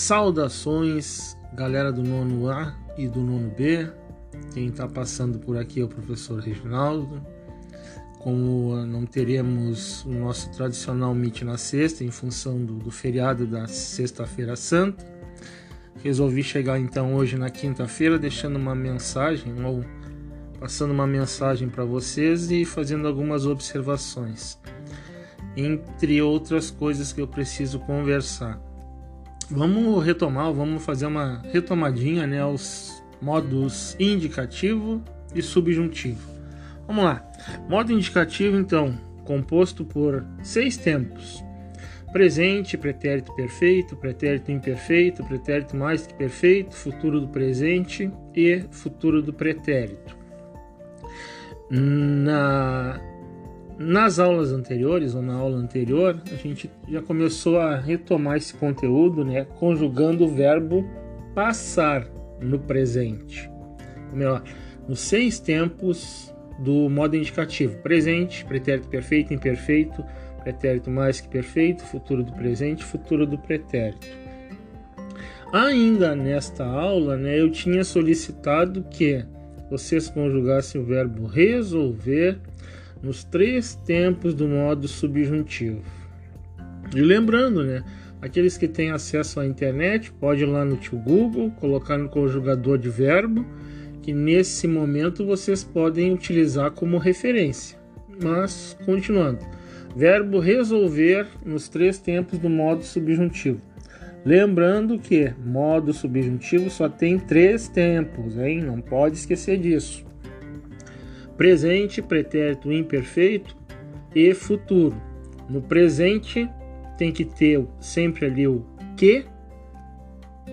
Saudações, galera do nono A e do nono B. Quem está passando por aqui é o professor Reginaldo. Como não teremos o nosso tradicional Meet na sexta, em função do, do feriado da Sexta-feira Santa, resolvi chegar então hoje na quinta-feira deixando uma mensagem ou passando uma mensagem para vocês e fazendo algumas observações, entre outras coisas que eu preciso conversar. Vamos retomar, vamos fazer uma retomadinha né, aos modos indicativo e subjuntivo. Vamos lá. Modo indicativo, então, composto por seis tempos: presente, pretérito perfeito, pretérito imperfeito, pretérito mais que perfeito, futuro do presente e futuro do pretérito. Na nas aulas anteriores, ou na aula anterior, a gente já começou a retomar esse conteúdo, né, conjugando o verbo passar no presente. Melhor, nos seis tempos do modo indicativo: presente, pretérito perfeito, imperfeito, pretérito mais que perfeito, futuro do presente, futuro do pretérito. Ainda nesta aula, né, eu tinha solicitado que vocês conjugassem o verbo resolver nos três tempos do modo subjuntivo. E lembrando, né, aqueles que têm acesso à internet, pode ir lá no tio Google, colocar no conjugador de verbo, que nesse momento vocês podem utilizar como referência. Mas, continuando, verbo resolver nos três tempos do modo subjuntivo. Lembrando que modo subjuntivo só tem três tempos, hein? Não pode esquecer disso presente, pretérito imperfeito e futuro. No presente tem que ter sempre ali o que,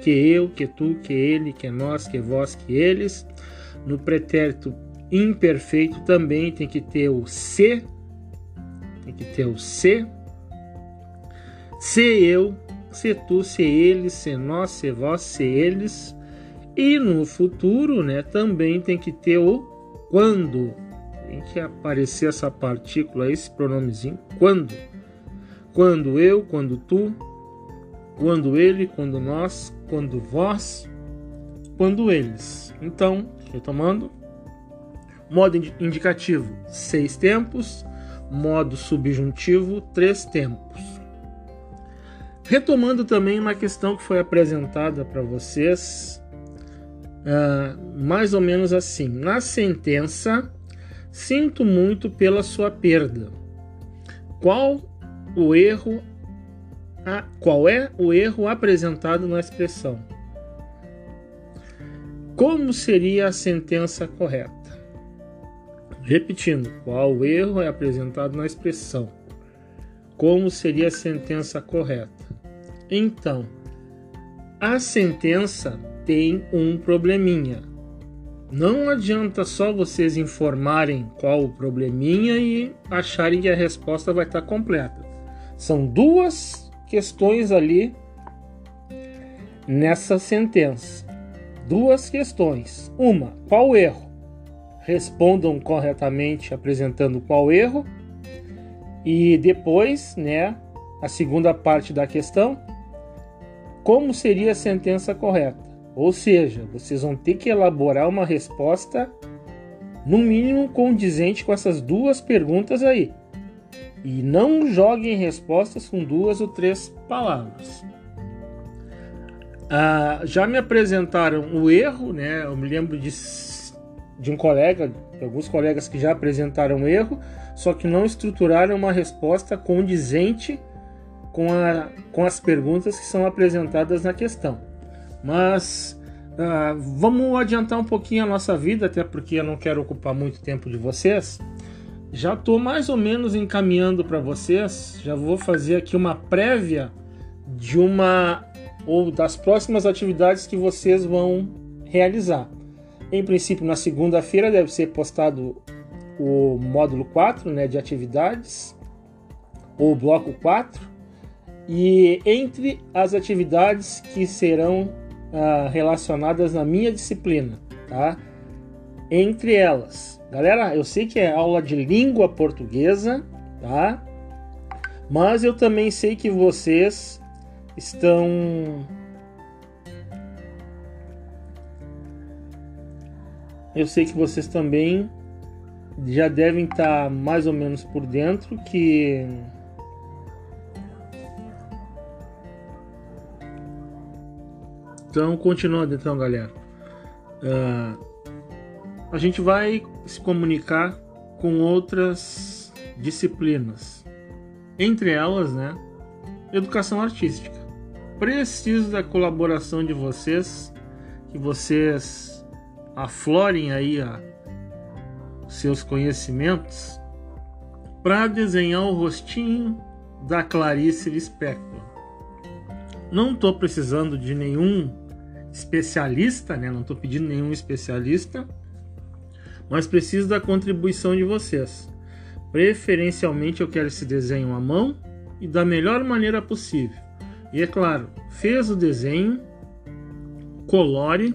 que eu, que tu, que ele, que nós, que vós, que eles. No pretérito imperfeito também tem que ter o se, tem que ter o se, se eu, se tu, se eles, se nós, se vós, se eles. E no futuro, né, também tem que ter o quando. Tem que aparecer essa partícula, esse pronomezinho, quando. Quando eu, quando tu, quando ele, quando nós, quando vós, quando eles. Então, retomando, modo indicativo, seis tempos, modo subjuntivo, três tempos. Retomando também uma questão que foi apresentada para vocês uh, mais ou menos assim: na sentença, sinto muito pela sua perda. Qual o erro? A, qual é o erro apresentado na expressão? Como seria a sentença correta? Repetindo, qual o erro é apresentado na expressão? Como seria a sentença correta? Então, a sentença tem um probleminha. Não adianta só vocês informarem qual o probleminha e acharem que a resposta vai estar completa. São duas questões ali nessa sentença. Duas questões. Uma, qual erro? Respondam corretamente apresentando qual erro. E depois, né, a segunda parte da questão, como seria a sentença correta? Ou seja, vocês vão ter que elaborar uma resposta, no mínimo condizente com essas duas perguntas aí. E não joguem respostas com duas ou três palavras. Ah, já me apresentaram o erro, né? Eu me lembro de, de um colega, de alguns colegas que já apresentaram erro, só que não estruturaram uma resposta condizente com, a, com as perguntas que são apresentadas na questão. Mas uh, vamos adiantar um pouquinho a nossa vida, até porque eu não quero ocupar muito tempo de vocês. Já estou mais ou menos encaminhando para vocês. Já vou fazer aqui uma prévia de uma ou das próximas atividades que vocês vão realizar. Em princípio, na segunda-feira deve ser postado o módulo 4 né, de atividades, ou bloco 4. E entre as atividades que serão ah, relacionadas na minha disciplina, tá? Entre elas, galera, eu sei que é aula de língua portuguesa, tá? Mas eu também sei que vocês estão Eu sei que vocês também já devem estar mais ou menos por dentro que Então, continuando então, galera. Uh, a gente vai se comunicar com outras disciplinas. Entre elas, né, educação artística. Preciso da colaboração de vocês, que vocês aflorem aí a, seus conhecimentos para desenhar o rostinho da Clarice Lispector. Não estou precisando de nenhum especialista, né? Não estou pedindo nenhum especialista, mas preciso da contribuição de vocês. Preferencialmente eu quero esse desenho à mão e da melhor maneira possível. E é claro, fez o desenho, colore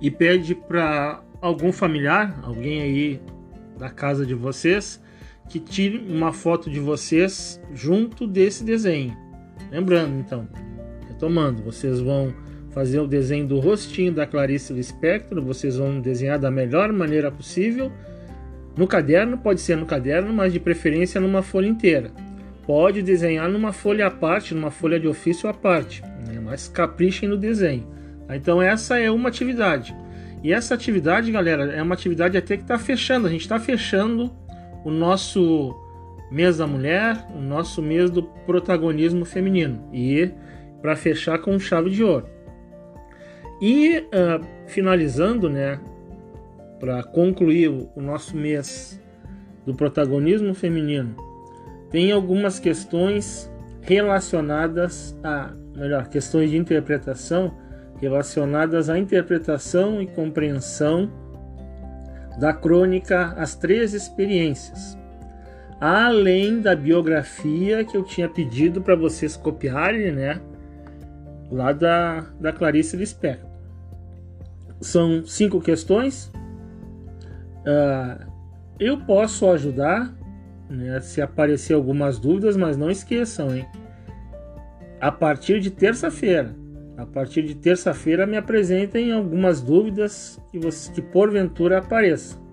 e pede para algum familiar, alguém aí da casa de vocês, que tire uma foto de vocês junto desse desenho. Lembrando, então, retomando, vocês vão fazer o desenho do rostinho da Clarice Lispector, vocês vão desenhar da melhor maneira possível. No caderno, pode ser no caderno, mas de preferência numa folha inteira. Pode desenhar numa folha à parte, numa folha de ofício à parte, né? mas caprichem no desenho. Então essa é uma atividade. E essa atividade, galera, é uma atividade até que está fechando. A gente está fechando o nosso mês da mulher, o nosso mês do protagonismo feminino. E para fechar com chave de ouro. E uh, finalizando, né, para concluir o, nosso mês do protagonismo feminino, tem algumas questões relacionadas a, melhor, questões de interpretação relacionadas à interpretação e compreensão da crônica As Três Experiências, além da biografia que eu tinha pedido para vocês copiarem, né? Lá da, da Clarice Lispector. São cinco questões. Uh, eu posso ajudar né, se aparecer algumas dúvidas, mas não esqueçam, hein? A partir de terça-feira, a partir de terça-feira me apresentem algumas dúvidas que, você, que porventura apareçam.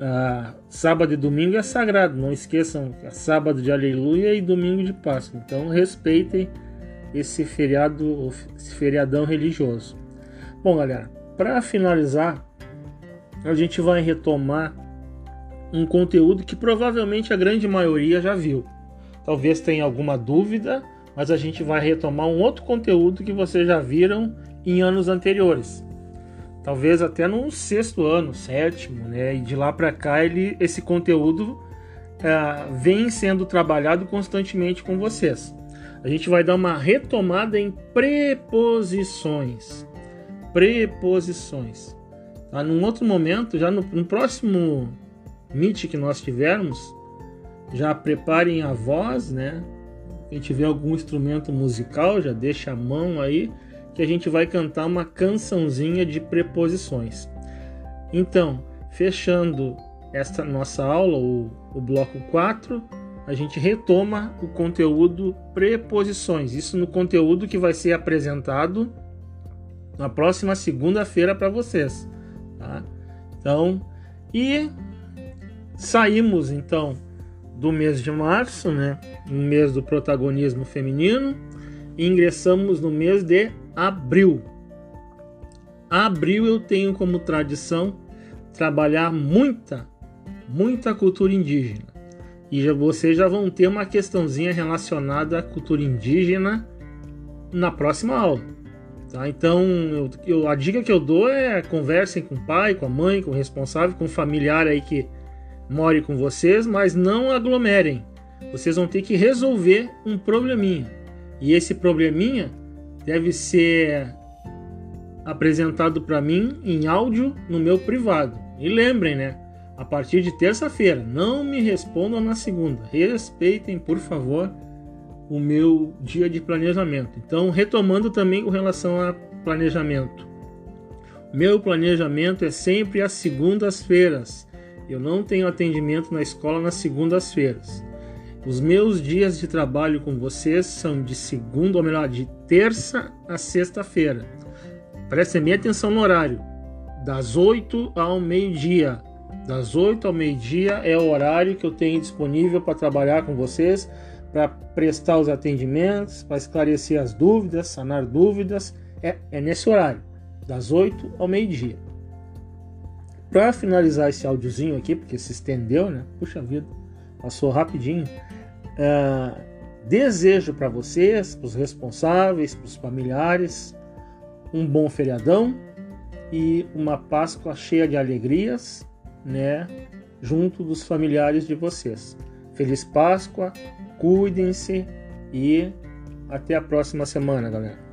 Ah, sábado e domingo é sagrado, não esqueçam que é sábado de aleluia e domingo de Páscoa. Então respeitem esse feriado, esse feriadão religioso. Bom, galera, para finalizar, a gente vai retomar um conteúdo que provavelmente a grande maioria já viu. Talvez tenha alguma dúvida, mas a gente vai retomar um outro conteúdo que vocês já viram em anos anteriores talvez até no sexto ano, sétimo, né? E de lá para cá ele, esse conteúdo é, vem sendo trabalhado constantemente com vocês. A gente vai dar uma retomada em preposições. Preposições. Tá? Num outro momento, já no, no próximo Meet que nós tivermos, já preparem a voz, né? Quem tiver algum instrumento musical, já deixa a mão aí que a gente vai cantar uma cançãozinha de preposições. Então, fechando esta nossa aula, o, o bloco 4, a gente retoma o conteúdo preposições. Isso no conteúdo que vai ser apresentado na próxima segunda-feira para vocês. Tá? Então, e saímos então do mês de março, né? Um mês do protagonismo feminino, e ingressamos no mês de abril. Abril eu tenho como tradição trabalhar muita, muita cultura indígena. E já, vocês já vão ter uma questãozinha relacionada à cultura indígena na próxima aula. Tá? Então, eu, eu, a dica que eu dou é conversem com o pai, com a mãe, com o responsável, com o familiar aí que more com vocês, mas não aglomerem. Vocês vão ter que resolver um probleminha. E esse probleminha deve ser apresentado para mim em áudio no meu privado. E lembrem, né? A partir de terça-feira, não me respondam na segunda. Respeitem, por favor, o meu dia de planejamento. Então, retomando também com relação a planejamento. Meu planejamento é sempre às segundas-feiras. Eu não tenho atendimento na escola nas segundas-feiras. Os meus dias de trabalho com vocês são de segunda, ou melhor, de terça a sexta-feira. Prestem bem atenção no horário. das 8 ao meio-dia. Das 8 ao meio-dia é o horário que eu tenho disponível para trabalhar com vocês, para prestar os atendimentos, para esclarecer as dúvidas, sanar dúvidas. É, é nesse horário, das 8 ao meio-dia. Para finalizar esse áudiozinho aqui, porque se estendeu, né? Puxa vida, passou rapidinho. Uh, desejo para vocês, para os responsáveis, para os familiares, um bom feriadão e uma Páscoa cheia de alegrias, né? Junto dos familiares de vocês. Feliz Páscoa, cuidem-se e até a próxima semana, galera.